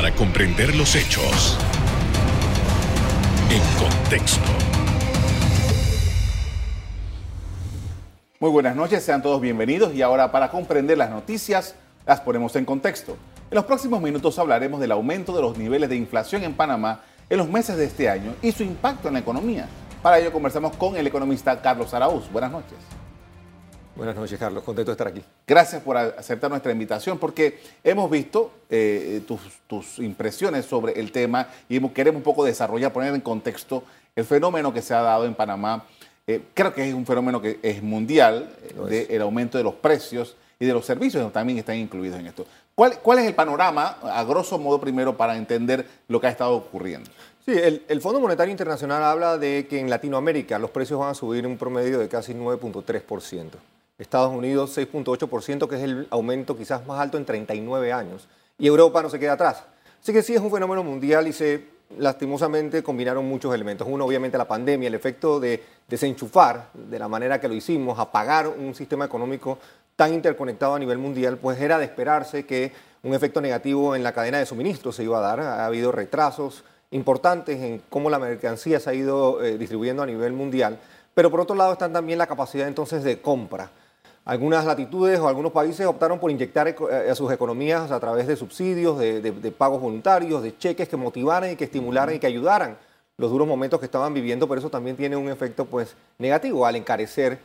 para comprender los hechos en contexto. Muy buenas noches, sean todos bienvenidos y ahora para comprender las noticias las ponemos en contexto. En los próximos minutos hablaremos del aumento de los niveles de inflación en Panamá en los meses de este año y su impacto en la economía. Para ello conversamos con el economista Carlos Araúz. Buenas noches. Buenas noches, Carlos. Contento de estar aquí. Gracias por aceptar nuestra invitación porque hemos visto eh, tus, impresiones sobre el tema y queremos un poco desarrollar, poner en contexto el fenómeno que se ha dado en Panamá. Eh, creo que es un fenómeno que es mundial, eh, del aumento de los precios y de los servicios que también están incluidos en esto. ¿Cuál, ¿Cuál, es el panorama, a grosso modo, primero, para entender lo que ha estado ocurriendo? Sí, el, el, Fondo Monetario Internacional habla de que en Latinoamérica los precios van a subir un promedio de casi 9.3%. Estados Unidos 6.8%, que es el aumento quizás más alto en 39 años. Y Europa no se queda atrás. Así que sí es un fenómeno mundial y se lastimosamente combinaron muchos elementos. Uno, obviamente, la pandemia, el efecto de desenchufar de la manera que lo hicimos, apagar un sistema económico tan interconectado a nivel mundial, pues era de esperarse que un efecto negativo en la cadena de suministro se iba a dar. Ha habido retrasos importantes en cómo la mercancía se ha ido eh, distribuyendo a nivel mundial. Pero por otro lado están también la capacidad entonces de compra. Algunas latitudes o algunos países optaron por inyectar eh, a sus economías a través de subsidios, de, pagos voluntarios, de cheques que motivaran y que estimularan y que ayudaran los duros momentos que estaban viviendo, pero eso también tiene un efecto pues, negativo al encarecer,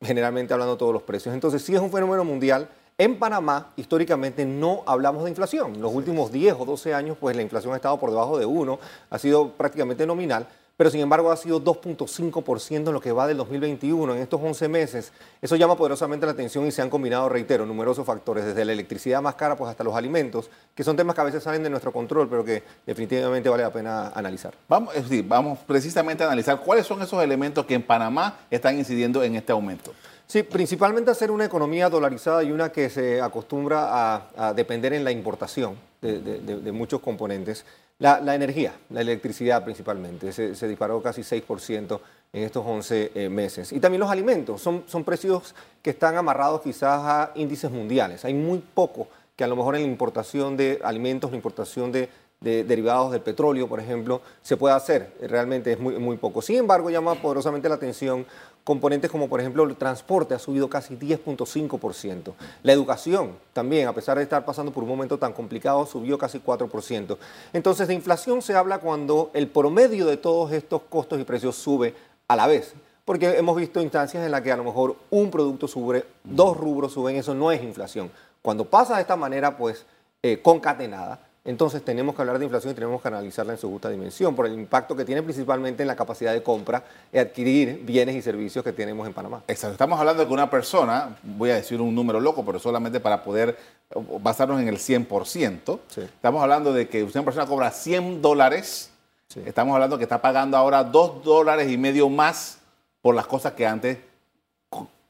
generalmente hablando, todos los precios. Entonces, sí es un fenómeno mundial. En Panamá, históricamente, no hablamos de inflación. Los últimos 10 o 12 años, pues la inflación ha estado por debajo de 1, ha sido prácticamente nominal pero sin embargo ha sido 2.5% en lo que va del 2021, en estos 11 meses. Eso llama poderosamente la atención y se han combinado, reitero, numerosos factores, desde la electricidad más cara pues hasta los alimentos, que son temas que a veces salen de nuestro control, pero que definitivamente vale la pena analizar. Vamos, es decir, vamos precisamente a analizar cuáles son esos elementos que en Panamá están incidiendo en este aumento. Sí, principalmente hacer una economía dolarizada y una que se acostumbra a, depender en la importación de muchos componentes. La, energía, la electricidad principalmente, se, disparó casi 6% en estos 11 eh, meses. Y también los alimentos, son, son precios que están amarrados quizás a índices mundiales. Hay muy poco que a lo mejor en la importación de alimentos, la importación de, de derivados del petróleo, por ejemplo, se puede hacer. Realmente es muy, muy poco. Sin embargo, llama poderosamente la atención componentes como por ejemplo el transporte ha subido casi 10.5%. La educación también, a pesar de estar pasando por un momento tan complicado, subió casi 4%. Entonces de inflación se habla cuando el promedio de todos estos costos y precios sube a la vez. Porque hemos visto instancias en las que a lo mejor un producto sube, dos rubros suben, eso no es inflación. Cuando pasa de esta manera, pues eh, concatenada, entonces tenemos que hablar de inflación y tenemos que analizarla en su justa dimensión por el impacto que tiene principalmente en la capacidad de compra y adquirir bienes y servicios que tenemos en Panamá. Exacto. Estamos hablando de que una persona, voy a decir un número loco, pero solamente para poder basarnos en el 100%, estamos hablando de que una persona cobra 100 dólares, estamos hablando que está pagando ahora 2 dólares y medio más por las cosas que antes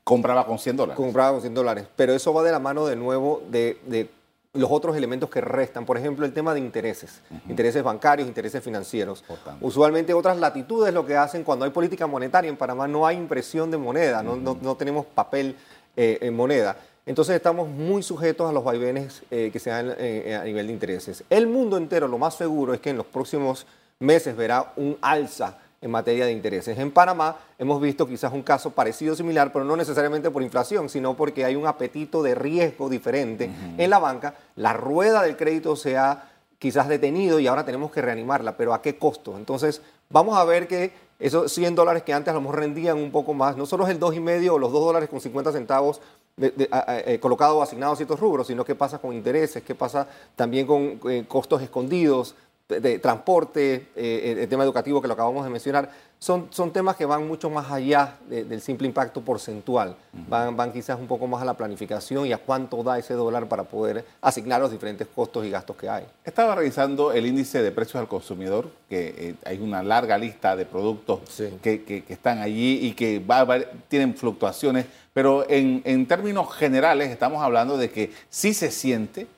compraba con 100 dólares. Compraba con 100 dólares, pero eso va de la mano de nuevo de, de los otros elementos que restan, por ejemplo, el tema de intereses, intereses bancarios, intereses financieros. Usualmente otras latitudes lo que hacen cuando hay política monetaria en Panamá no hay impresión de moneda, no, tenemos papel eh, en moneda. Entonces estamos muy sujetos a los vaivenes eh, que se dan eh, a nivel de intereses. El mundo entero, lo más seguro es que en los próximos meses verá un alza en materia de intereses. En Panamá hemos visto quizás un caso parecido, similar, pero no necesariamente por inflación, sino porque hay un apetito de riesgo diferente en la banca. La rueda del crédito se ha quizás detenido y ahora tenemos que reanimarla, pero ¿a qué costo? Entonces, vamos a ver que esos 100 dólares que antes a lo mejor rendían un poco más, no solo es el 2,5 o los 2 dólares con 50 centavos eh, colocados o asignados a ciertos rubros, sino qué pasa con intereses, qué pasa también con eh, costos escondidos, de transporte, eh, el tema educativo que lo acabamos de mencionar, son, son temas que van mucho más allá del simple impacto porcentual. van, van quizás un poco más a la planificación y a cuánto da ese dólar para poder asignar los diferentes costos y gastos que hay. Estaba revisando el índice de precios al consumidor, que eh, hay una larga lista de productos que, que, están allí y que va, tienen fluctuaciones, pero en, en términos generales estamos hablando de que sí se siente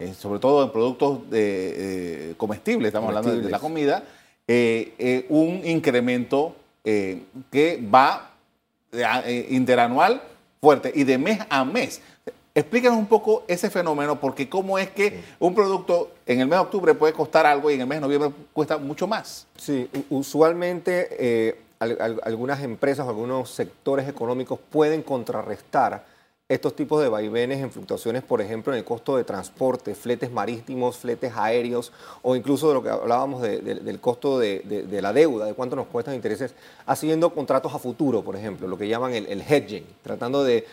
eh, sobre todo en productos de, eh, comestibles, estamos hablando de, la comida, eh, un incremento que va interanual fuerte y de mes a mes. Explícanos un poco ese fenómeno, porque cómo es que un producto en el mes de octubre puede costar algo y en el mes de noviembre cuesta mucho más. Sí, usualmente algunas empresas o algunos sectores económicos pueden contrarrestar estos tipos de vaivenes en fluctuaciones, por ejemplo, en el costo de transporte, fletes marítimos, fletes aéreos, o incluso de lo que hablábamos del costo de, la deuda, de cuánto nos cuestan intereses, haciendo contratos a futuro, por ejemplo, lo que llaman el, hedging, tratando de,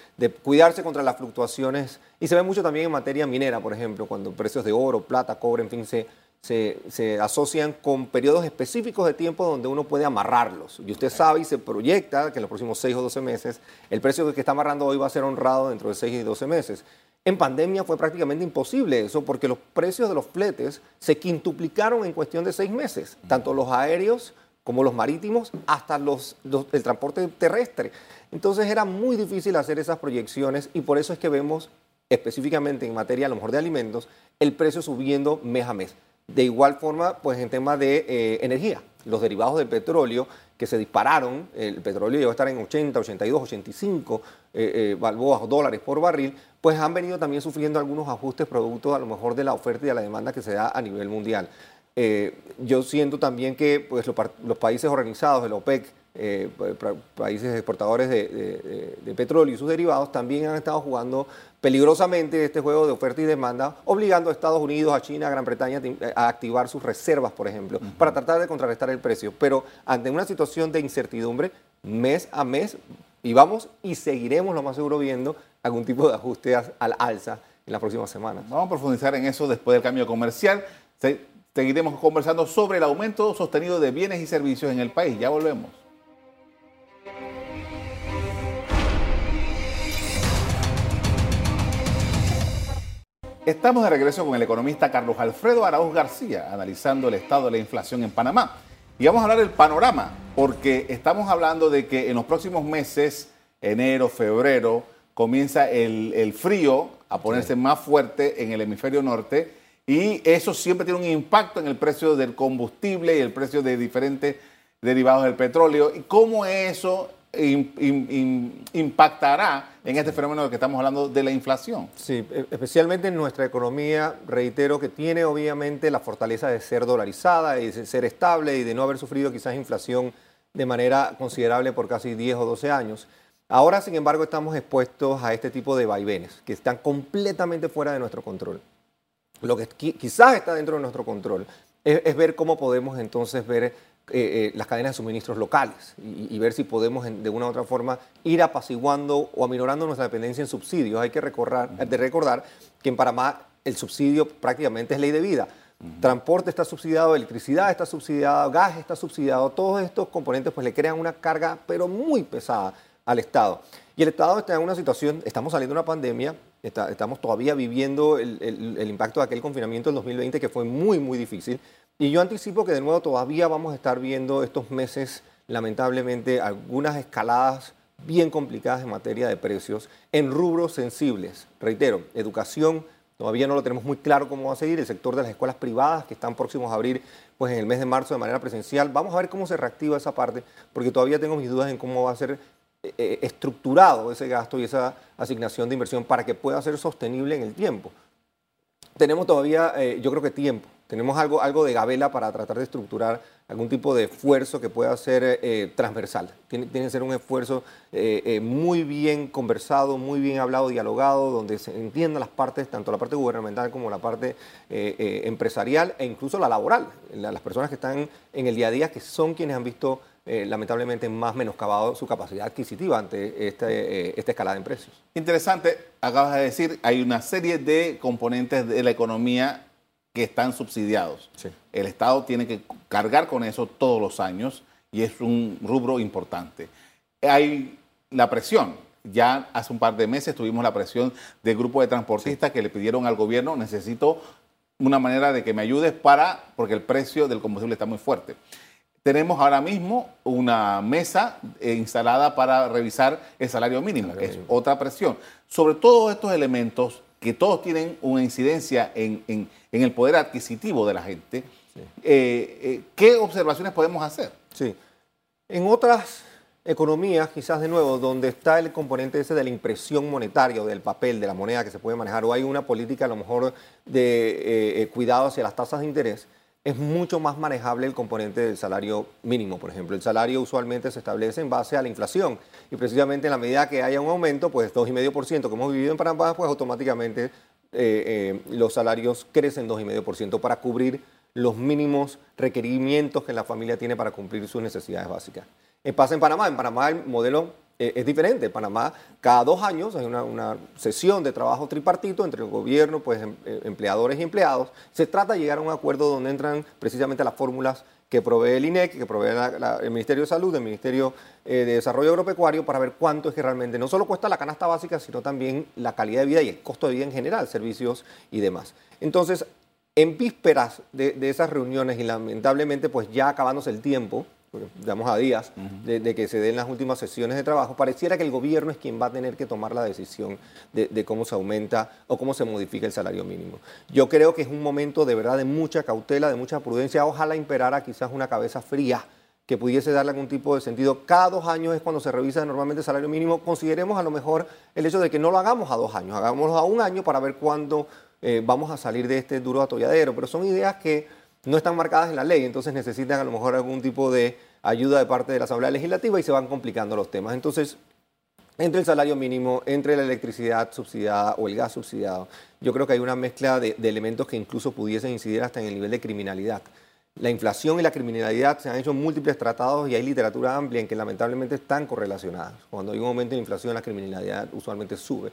cuidarse contra las fluctuaciones. Y se ve mucho también en materia minera, por ejemplo, cuando precios de oro, plata, cobre, en fin, se, se, asocian con periodos específicos de tiempo donde uno puede amarrarlos. Y usted sabe y se proyecta que en los próximos 6 o 12 meses el precio que está amarrando hoy va a ser honrado dentro de 6 y 12 meses. En pandemia fue prácticamente imposible eso porque los precios de los fletes se quintuplicaron en cuestión de 6 meses, tanto los aéreos como los marítimos, hasta los, el transporte terrestre. Entonces era muy difícil hacer esas proyecciones y por eso es que vemos específicamente en materia a lo mejor de alimentos el precio subiendo mes a mes. De igual forma, pues en tema de eh, energía, los derivados del petróleo que se dispararon, el petróleo llegó a estar en 80, 82, 85 balboas dólares por barril, pues han venido también sufriendo algunos ajustes producto a lo mejor de la oferta y de la demanda que se da a nivel mundial. Eh, yo siento también que pues, los, países organizados, el OPEC, eh, países exportadores de, petróleo y sus derivados, también han estado jugando peligrosamente este juego de oferta y demanda, obligando a Estados Unidos, a China, a Gran Bretaña a activar sus reservas, por ejemplo, para tratar de contrarrestar el precio. Pero ante una situación de incertidumbre, mes a mes, y vamos y seguiremos lo más seguro viendo algún tipo de ajuste al alza en las próximas semanas. Vamos a profundizar en eso después del cambio comercial. Seguiremos conversando sobre el aumento sostenido de bienes y servicios en el país. Ya volvemos. Estamos de regreso con el economista Carlos Alfredo Arauz García, analizando el estado de la inflación en Panamá. Y vamos a hablar del panorama, porque estamos hablando de que en los próximos meses, enero, febrero, comienza el, frío a ponerse más fuerte en el hemisferio norte y eso siempre tiene un impacto en el precio del combustible y el precio de diferentes derivados del petróleo. ¿Y cómo eso impactará en este fenómeno que estamos hablando de la inflación. Sí, e, especialmente en nuestra economía, reitero que tiene obviamente la fortaleza de ser dolarizada y de ser estable y de no haber sufrido quizás inflación de manera considerable por casi 10 o 12 años. Ahora, sin embargo, estamos expuestos a este tipo de vaivenes que están completamente fuera de nuestro control. Lo que quizás está dentro de nuestro control es ver cómo podemos entonces ver eh, eh, las cadenas de suministros locales y, ver si podemos de una u otra forma ir apaciguando o aminorando nuestra dependencia en subsidios. Hay que recordar, de recordar que en Panamá el subsidio prácticamente es ley de vida. Transporte está subsidiado, electricidad está subsidiada, gas está subsidiado. Todos estos componentes pues le crean una carga pero muy pesada al Estado. Y el Estado está en una situación, estamos saliendo de una pandemia, estamos todavía viviendo el, el impacto de aquel confinamiento del 2020 que fue muy, muy difícil. Y yo anticipo que de nuevo todavía vamos a estar viendo estos meses, lamentablemente, algunas escaladas bien complicadas en materia de precios en rubros sensibles. Reitero, educación, todavía no lo tenemos muy claro cómo va a seguir, el sector de las escuelas privadas que están próximos a abrir pues en el mes de marzo de manera presencial. Vamos a ver cómo se reactiva esa parte, porque todavía tengo mis dudas en cómo va a ser eh, eh, estructurado ese gasto y esa asignación de inversión para que pueda ser sostenible en el tiempo. Tenemos todavía, eh, yo creo que tiempo tenemos algo, algo de gabela para tratar de estructurar algún tipo de esfuerzo que pueda ser eh, transversal. Tiene, que ser un esfuerzo eh, eh, muy bien conversado, muy bien hablado, dialogado, donde se entiendan las partes, tanto la parte gubernamental como la parte empresarial e incluso la laboral, las personas que están en el día a día, que son quienes han visto lamentablemente más menoscabado su capacidad adquisitiva ante este, esta escalada en precios. Interesante, acabas de decir, hay una serie de componentes de la economía que están subsidiados. El Estado tiene que cargar con eso todos los años y es un rubro importante. Hay la presión. Ya hace un par de meses tuvimos la presión del grupo de transportistas que le pidieron al gobierno, necesito una manera de que me ayudes para, porque el precio del combustible está muy fuerte. Tenemos ahora mismo una mesa eh, instalada para revisar el salario mínimo, que es otra presión. Sobre todos estos elementos, que todos tienen una incidencia en, el poder adquisitivo de la gente, eh, eh, ¿qué observaciones podemos hacer? Sí. En otras economías, quizás de nuevo, donde está el componente ese de la impresión monetaria o del papel, de la moneda que se puede manejar, o hay una política a lo mejor de eh, eh, cuidado hacia las tasas de interés, es mucho más manejable el componente del salario mínimo, por ejemplo. El salario usualmente se establece en base a la inflación y precisamente en la medida que haya un aumento, pues 2,5% que hemos vivido en Panamá, pues automáticamente los salarios crecen 2,5% para cubrir los mínimos requerimientos que la familia tiene para cumplir sus necesidades básicas. Eh, pasa en Panamá. En Panamá el modelo eh, es diferente. En Panamá cada dos años hay una, sesión de trabajo tripartito entre el gobierno, pues em, eh, empleadores y empleados. Se trata de llegar a un acuerdo donde entran precisamente las fórmulas que provee el INEC, que provee el Ministerio de Salud, el Ministerio de Desarrollo Agropecuario, para ver cuánto es que realmente no solo cuesta la canasta básica, sino también la calidad de vida y el costo de vida en general, servicios y demás. Entonces, en vísperas de, esas reuniones y lamentablemente pues ya acabándose el tiempo, digamos a días de, que se den las últimas sesiones de trabajo, pareciera que el gobierno es quien va a tener que tomar la decisión de, cómo se aumenta o cómo se modifica el salario mínimo. Yo creo que es un momento de verdad de mucha cautela, de mucha prudencia, ojalá imperara quizás una cabeza fría que pudiese darle algún tipo de sentido. Cada dos años es cuando se revisa normalmente el salario mínimo. Consideremos a lo mejor el hecho de que no lo hagamos a dos años, hagámoslo a un año para ver cuándo eh, vamos a salir de este duro atolladero, pero son ideas que no están marcadas en la ley, entonces necesitan a lo mejor algún tipo de ayuda de parte de la Asamblea Legislativa y se van complicando los temas. Entonces, entre el salario mínimo, entre la electricidad subsidiada o el gas subsidiado, yo creo que hay una mezcla de elementos que incluso pudiesen incidir hasta en el nivel de criminalidad. La inflación y la criminalidad se han hecho múltiples tratados y hay literatura amplia en que lamentablemente están correlacionadas. Cuando hay un aumento de inflación, la criminalidad usualmente sube.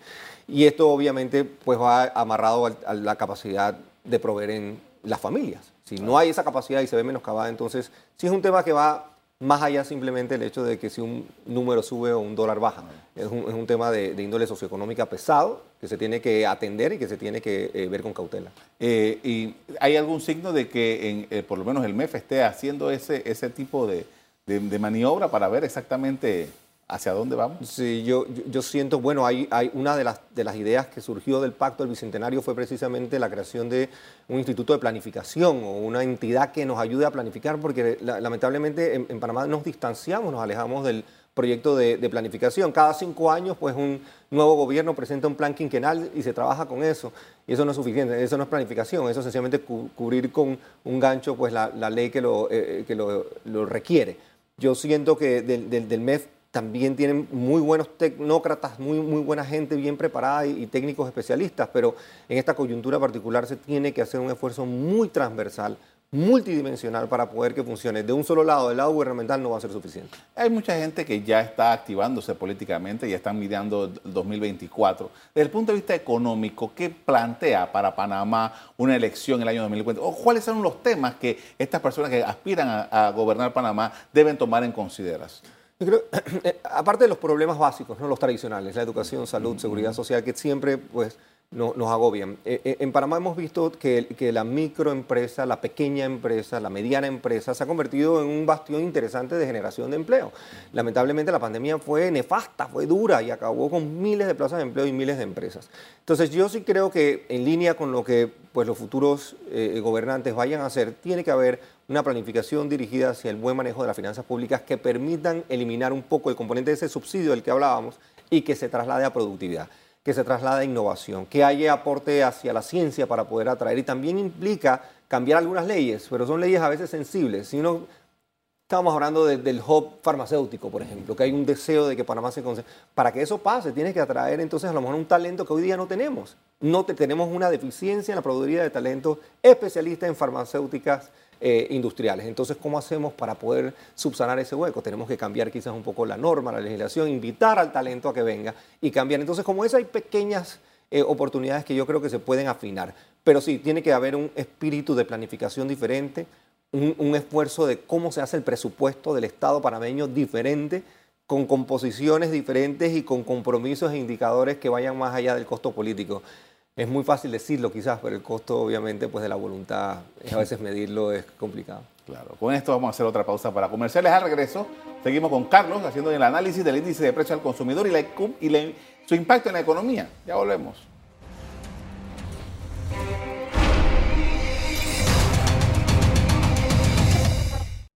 Y esto obviamente pues va amarrado a la capacidad de proveer en las familias. Si no hay esa capacidad y se ve menoscabada, entonces sí es un tema que va más allá simplemente el hecho de que si un número sube o un dólar baja. Es un, tema de, índole socioeconómica pesado que se tiene que atender y que se tiene que eh, ver con cautela. Eh, ¿Y hay algún signo de que en, eh, por lo menos el MEF esté haciendo ese, ese tipo de, de maniobra para ver exactamente ¿Hacia dónde vamos? Sí, yo, yo, siento, bueno, hay, hay una de las, de las ideas que surgió del Pacto del Bicentenario fue precisamente la creación de un instituto de planificación o una entidad que nos ayude a planificar, porque lamentablemente en, Panamá nos distanciamos, nos alejamos del proyecto de, planificación. Cada cinco años, pues un nuevo gobierno presenta un plan quinquenal y se trabaja con eso. Y eso no es suficiente, eso no es planificación, eso es sencillamente cubrir con un gancho pues la, ley que lo, eh, que lo, requiere. Yo siento que del, del, del MEF también tienen muy buenos tecnócratas, muy, muy buena gente bien preparada y, técnicos especialistas, pero en esta coyuntura particular se tiene que hacer un esfuerzo muy transversal, multidimensional para poder que funcione. De un solo lado, del lado gubernamental no va a ser suficiente. Hay mucha gente que ya está activándose políticamente y están mirando el 2024. Desde el punto de vista económico, ¿qué plantea para Panamá una elección en el año 2024? ¿O cuáles son los temas que estas personas que aspiran a gobernar Panamá deben tomar en consideración? Yo creo, eh, aparte de los problemas básicos, ¿no? los tradicionales, la educación, salud, seguridad social, que siempre pues, nos agobian. Eh, eh, en Panamá hemos visto que, la microempresa, la pequeña empresa, la mediana empresa se ha convertido en un bastión interesante de generación de empleo. Lamentablemente la pandemia fue nefasta, fue dura y acabó con miles de plazas de empleo y miles de empresas. Entonces yo sí creo que en línea con lo que pues, los futuros gobernantes vayan a hacer, tiene que haber una planificación dirigida hacia el buen manejo de las finanzas públicas que permitan eliminar un poco el componente de ese subsidio del que hablábamos y que se traslade a productividad, que se traslade a innovación, que haya aporte hacia la ciencia para poder atraer y también implica cambiar algunas leyes, pero son leyes a veces sensibles. Si uno Estábamos hablando del hub farmacéutico, por ejemplo, que hay un deseo de que Panamá se concentre. Para que eso pase, tienes que atraer entonces a lo mejor un talento que hoy día no tenemos. No tenemos una deficiencia en la productividad de talentos especialistas en farmacéuticas eh, industriales. Entonces, ¿cómo hacemos para poder subsanar ese hueco? Tenemos que cambiar quizás un poco la norma, la legislación, invitar al talento a que venga y cambiar. Entonces, como eso hay pequeñas eh, oportunidades que yo creo que se pueden afinar. Pero sí, tiene que haber un espíritu de planificación diferente, un esfuerzo de cómo se hace el presupuesto del Estado panameño diferente con composiciones diferentes y con compromisos e indicadores que vayan más allá del costo político es muy fácil decirlo quizás, pero el costo obviamente pues de la voluntad, a veces medirlo es complicado. Claro, con esto vamos a hacer otra pausa para comerciales. Al regreso, seguimos con Carlos haciendo el análisis del índice de precio al consumidor y, y su impacto en la economía. Ya volvemos.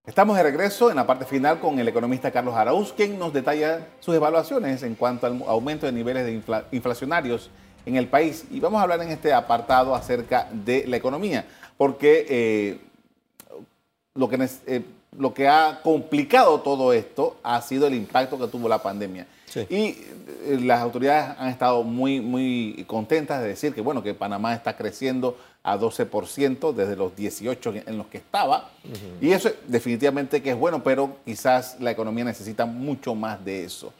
Estamos de regreso en la parte final con el economista Carlos Arauz, quien nos detalla sus evaluaciones en cuanto al aumento de niveles de inflacionarios en el país. Y vamos a hablar en este apartado acerca de la economía, porque eh, lo, que, eh, lo que ha complicado todo esto ha sido el impacto que tuvo la pandemia. Y eh, las autoridades han estado muy, muy contentas de decir que, bueno, que Panamá está creciendo a 12% desde los 18 en los que estaba. Y eso definitivamente que es bueno, pero quizás la economía necesita mucho más de eso.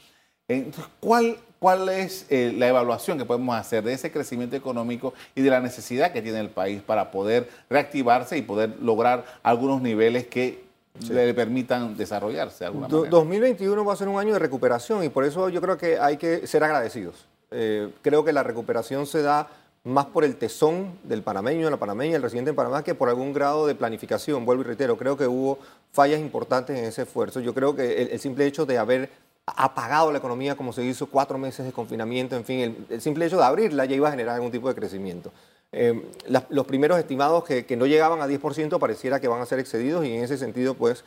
Entonces, ¿cuál, cuál es eh, la evaluación que podemos hacer de ese crecimiento económico y de la necesidad que tiene el país para poder reactivarse y poder lograr algunos niveles que le permitan desarrollarse de alguna manera? 2021 va a ser un año de recuperación y por eso yo creo que hay que ser agradecidos. Eh, creo que la recuperación se da más por el tesón del panameño, la panameña, el residente en Panamá, que por algún grado de planificación. Vuelvo y reitero, creo que hubo fallas importantes en ese esfuerzo. Yo creo que el, simple hecho de haber apagado la economía como se hizo cuatro meses de confinamiento, en fin, el, simple hecho de abrirla ya iba a generar algún tipo de crecimiento. Eh, los primeros estimados que, que, no llegaban a 10% pareciera que van a ser excedidos y en ese sentido, pues,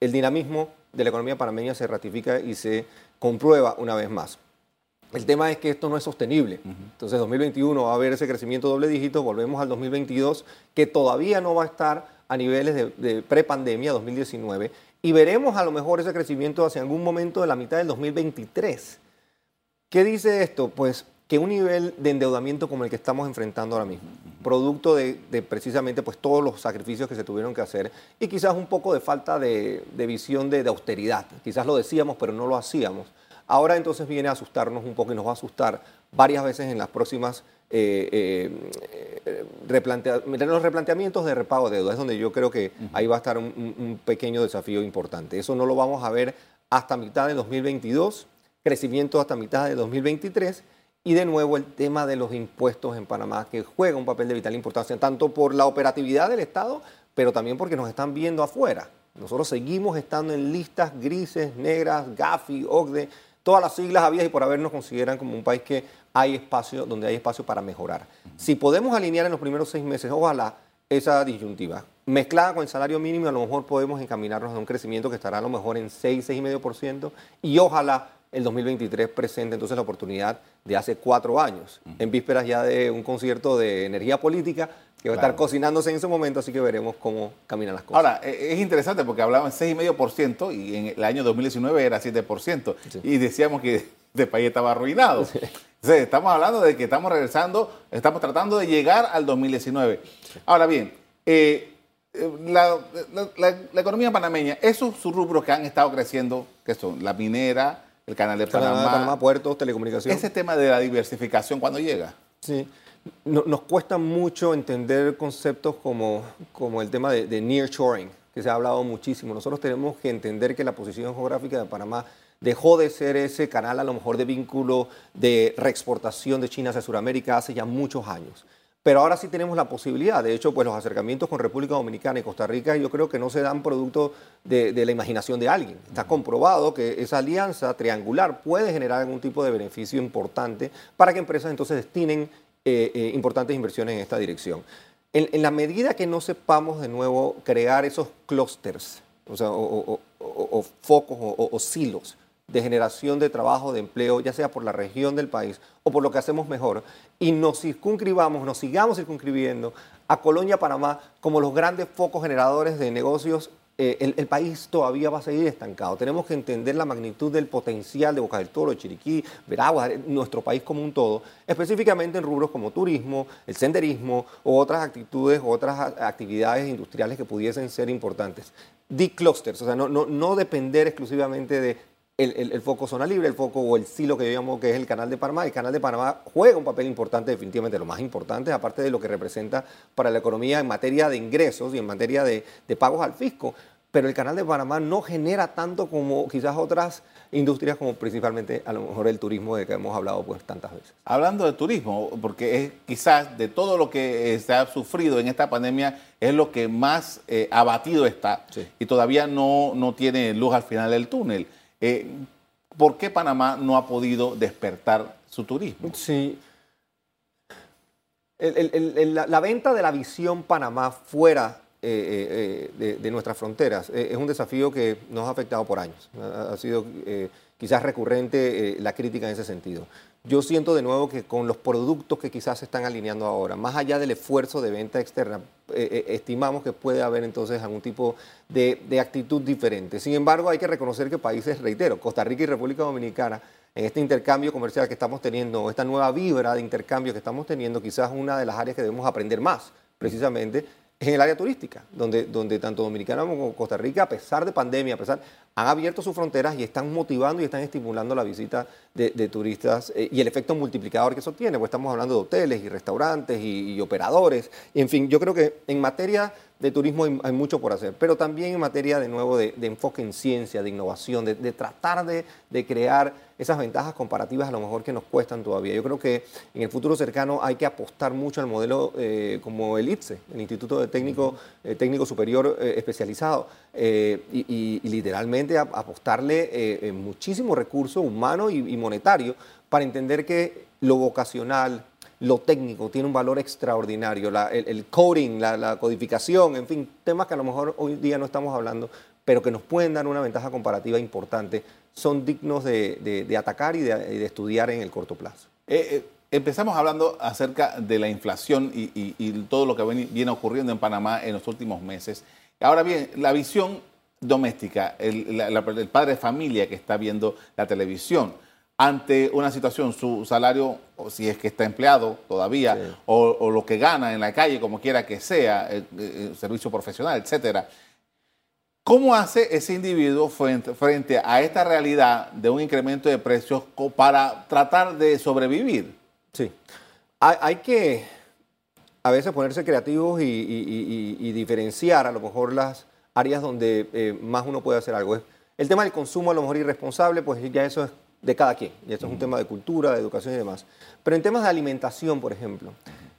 el dinamismo de la economía panameña se ratifica y se comprueba una vez más. El tema es que esto no es sostenible. Entonces, 2021 va a haber ese crecimiento doble dígito, volvemos al 2022, que todavía no va a estar a niveles de, de prepandemia, 2019, y veremos a lo mejor ese crecimiento hacia algún momento de la mitad del 2023. ¿Qué dice esto? Pues que un nivel de endeudamiento como el que estamos enfrentando ahora mismo, producto de, precisamente pues, todos los sacrificios que se tuvieron que hacer y quizás un poco de falta de, visión de, de austeridad. Quizás lo decíamos, pero no lo hacíamos Ahora entonces viene a asustarnos un poco y nos va a asustar varias veces en las próximas eh, eh, los replanteamientos de repago de deuda. Es donde yo creo que ahí va a estar un, pequeño desafío importante. Eso no lo vamos a ver hasta mitad de 2022, crecimiento hasta mitad de 2023 y de nuevo el tema de los impuestos en Panamá, que juega un papel de vital importancia, tanto por la operatividad del Estado, pero también porque nos están viendo afuera. Nosotros seguimos estando en listas grises, negras, GAFI, OCDE, todas las siglas había y por haber nos consideran como un país que hay espacio, donde hay espacio para mejorar. Si podemos alinear en los primeros seis meses, ojalá esa disyuntiva, mezclada con el salario mínimo, a lo mejor podemos encaminarnos a un crecimiento que estará a lo mejor en 6, 6,5% y ojalá el 2023 presente entonces la oportunidad de hace cuatro años, en vísperas ya de un concierto de energía política que va a estar cocinándose en ese momento, así que veremos cómo caminan las cosas. Ahora, e, es interesante porque hablaban 6,5% y en el año 2019 era 7%. Y decíamos que este país estaba arruinado. Entonces, estamos hablando de que estamos regresando, estamos tratando de llegar al 2019. Ahora bien, eh, eh, la, economía panameña, esos sus rubros que han estado creciendo, que son la minera, el canal de Panamá, Panamá puertos, telecomunicación. Ese tema de la diversificación, ¿cuándo llega? Sí nos cuesta mucho entender conceptos como, como el tema de, de nearshoring, que se ha hablado muchísimo. Nosotros tenemos que entender que la posición geográfica de Panamá dejó de ser ese canal a lo mejor de vínculo de reexportación de China hacia Sudamérica hace ya muchos años. Pero ahora sí tenemos la posibilidad. De hecho, pues los acercamientos con República Dominicana y Costa Rica yo creo que no se dan producto de, de la imaginación de alguien. Está comprobado que esa alianza triangular puede generar algún tipo de beneficio importante para que empresas entonces destinen eh, eh, importantes inversiones en esta dirección. En, la medida que no sepamos de nuevo crear esos clústeres, o, o, focos o, silos de generación de trabajo, de empleo, ya sea por la región del país o por lo que hacemos mejor, y nos circunscribamos, nos sigamos circunscribiendo a Colonia, Panamá, como los grandes focos generadores de negocios eh, el, país todavía va a seguir estancado. Tenemos que entender la magnitud del potencial de Boca del Toro, de Chiriquí, Veragua, nuestro país como un todo, específicamente en rubros como turismo, el senderismo o otras actitudes, otras actividades industriales que pudiesen ser importantes. D-clusters, o sea, no, no, no depender exclusivamente de el, foco zona libre, el foco o el silo que yo llamo que es el canal de Panamá. El canal de Panamá juega un papel importante, definitivamente lo más importante, aparte de lo que representa para la economía en materia de ingresos y en materia de, pagos al fisco. Pero el canal de Panamá no genera tanto como quizás otras industrias, como principalmente a lo mejor el turismo de que hemos hablado pues tantas veces. Hablando de turismo, porque es quizás de todo lo que eh, se ha sufrido en esta pandemia, es lo que más eh, abatido está y todavía no, no tiene luz al final del túnel. Eh, ¿Por qué Panamá no ha podido despertar su turismo? Sí. la, venta de la visión Panamá fuera eh, eh, de, nuestras fronteras. es un desafío que nos ha afectado por años. Ha, sido quizás recurrente la crítica en ese sentido. Yo siento de nuevo que con los productos que quizás se están alineando ahora, más allá del esfuerzo de venta externa, estimamos que puede haber entonces algún tipo de, de actitud diferente. Sin embargo, hay que reconocer que países, reitero, Costa Rica y República Dominicana, en este intercambio comercial que estamos teniendo, esta nueva vibra de intercambio que estamos teniendo, quizás una de las áreas que debemos aprender más, precisamente, en el área turística, donde, donde tanto Dominicana como Costa Rica, a pesar de pandemia, a pesar, han abierto sus fronteras y están motivando y están estimulando la visita de, turistas eh, y el efecto multiplicador que eso tiene, pues estamos hablando de hoteles y restaurantes y, operadores, y en fin, yo creo que en materia de turismo hay, mucho por hacer, pero también en materia de nuevo de, enfoque en ciencia, de innovación, de, tratar de, crear esas ventajas comparativas a lo mejor que nos cuestan todavía. Yo creo que en el futuro cercano hay que apostar mucho al modelo eh, como el ITSE, el Instituto de Técnico, eh, Técnico Superior eh, Especializado, y, literalmente apostarle muchísimo recurso humano y monetario para entender que lo vocacional, lo técnico tiene un valor extraordinario, el, coding, la, codificación, en fin, temas que a lo mejor hoy día no estamos hablando, pero que nos pueden dar una ventaja comparativa importante, son dignos de, atacar y de, estudiar en el corto plazo. Eh, eh, empezamos hablando acerca de la inflación y, todo lo que viene ocurriendo en Panamá en los últimos meses. Ahora bien, la visión doméstica, el, el padre de familia que está viendo la televisión, ante una situación, su salario, o si es que está empleado todavía, o, lo que gana en la calle, como quiera que sea, el, servicio profesional, etcétera. ¿Cómo hace ese individuo frente, a esta realidad de un incremento de precios para tratar de sobrevivir? Sí, hay, que a veces ponerse creativos y, diferenciar a lo mejor las áreas donde eh, más uno puede hacer algo. El tema del consumo a lo mejor irresponsable, pues ya eso es de cada quien. Y esto es un tema de cultura, de educación y demás. Pero en temas de alimentación, por ejemplo,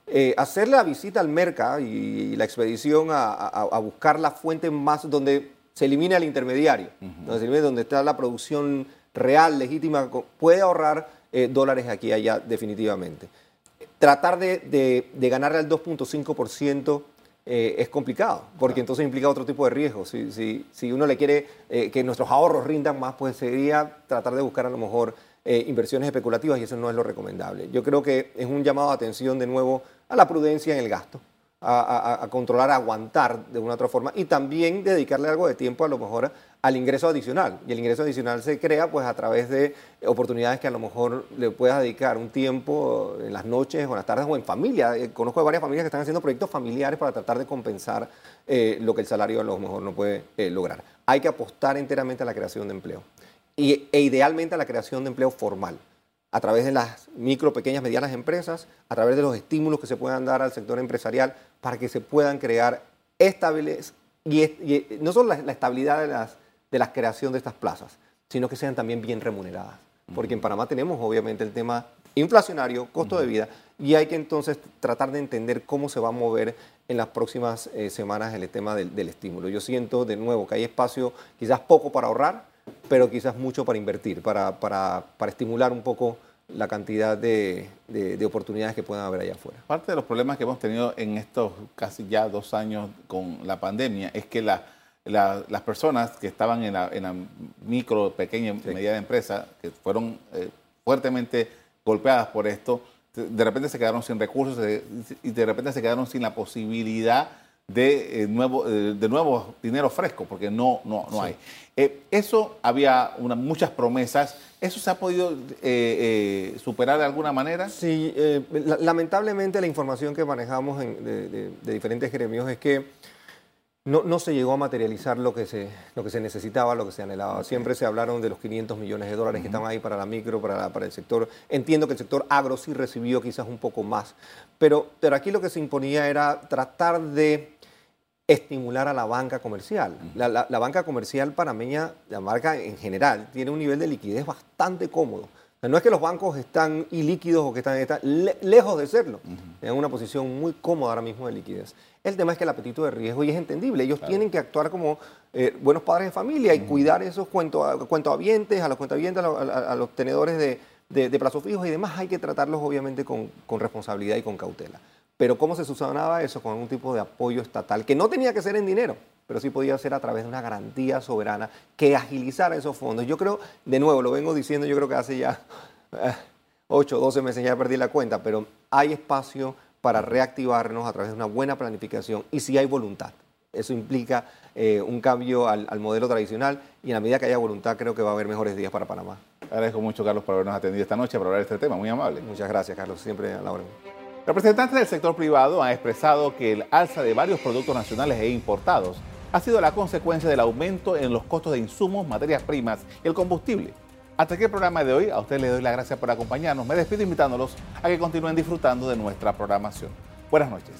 eh, hacer la visita al mercado y, la expedición a, buscar la fuente más donde se elimine al intermediario, donde, está la producción real, legítima, puede ahorrar eh, dólares aquí y allá definitivamente. Tratar de, de, de ganarle al 2.5% eh, es complicado, porque entonces implica otro tipo de riesgo. Si, si, si uno le quiere eh, que nuestros ahorros rindan más, pues sería tratar de buscar a lo mejor eh, inversiones especulativas y eso no es lo recomendable. Yo creo que es un llamado de atención de nuevo a la prudencia en el gasto a, controlar, a aguantar de una u otra forma y también dedicarle algo de tiempo a lo mejor al ingreso adicional. Y el ingreso adicional se crea pues a través de oportunidades que a lo mejor le puedas dedicar un tiempo en las noches o en las tardes o en familia. Eh, conozco varias familias que están haciendo proyectos familiares para tratar de compensar eh, lo que el salario a lo mejor no puede eh, lograr. Hay que apostar enteramente a la creación de empleo y, e idealmente a la creación de empleo formal a través de las micro, pequeñas, medianas empresas, a través de los estímulos que se puedan dar al sector empresarial para que se puedan crear estables, y, no solo la, estabilidad de, las, de la creación de estas plazas, sino que sean también bien remuneradas. Porque en Panamá tenemos obviamente el tema inflacionario, costo de vida, y hay que entonces tratar de entender cómo se va a mover en las próximas eh, semanas el tema del, del estímulo. Yo siento de nuevo que hay espacio quizás poco para ahorrar, pero quizás mucho para invertir, para, para, para estimular un poco la cantidad de, de, oportunidades que puedan haber allá afuera. Parte de los problemas que hemos tenido en estos casi ya dos años con la pandemia es que la, las personas que estaban en la, en la micro, pequeña y mediana empresa, que fueron eh, fuertemente golpeadas por esto, de repente se quedaron sin recursos y de repente se quedaron sin la posibilidad de, eh, nuevo, eh, de nuevo dinero fresco, porque no, no, no hay. Eh, eso había una, muchas promesas. ¿Eso se ha podido superar de alguna manera? Sí, lamentablemente la información que manejamos de, diferentes gremios es que no, no, se llegó a materializar lo que, se, lo que se necesitaba, lo que se anhelaba. Siempre se hablaron de los 500 millones de dólares que estaban ahí para la micro, para, para el sector. Entiendo que el sector agro sí recibió quizás un poco más, pero, pero aquí lo que se imponía era tratar de estimular a la banca comercial. La, banca comercial panameña, la marca en general, tiene un nivel de liquidez bastante cómodo. no es que los bancos están ilíquidos o que están, lejos de serlo. En una posición muy cómoda ahora mismo de liquidez. El tema es que el apetito de riesgo, y es entendible, ellos tienen que actuar como eh, buenos padres de familia y cuidar esos cuentavientes, a los cuentavientes, a, los, tenedores de, de, plazos fijos y demás. Hay que tratarlos obviamente con, con responsabilidad y con cautela. Pero ¿cómo se subsanaba eso? Con algún tipo de apoyo estatal, que no tenía que ser en dinero, pero sí podía ser a través de una garantía soberana que agilizara esos fondos. Yo creo, de nuevo, lo vengo diciendo, yo creo que hace ya 8 o 12 meses ya perdí la cuenta, pero hay espacio para reactivarnos a través de una buena planificación y si hay voluntad. Eso implica eh, un cambio al, modelo tradicional y en la medida que haya voluntad creo que va a haber mejores días para Panamá. Agradezco mucho, Carlos, por habernos atendido esta noche para hablar de este tema. Muy amable. Muchas gracias, Carlos. Siempre a la orden. Representantes del sector privado han expresado que el alza de varios productos nacionales e importados ha sido la consecuencia del aumento en los costos de insumos, materias primas y el combustible. Hasta aquí el programa de hoy. A ustedes les doy las gracias por acompañarnos. Me despido invitándolos a que continúen disfrutando de nuestra programación. Buenas noches.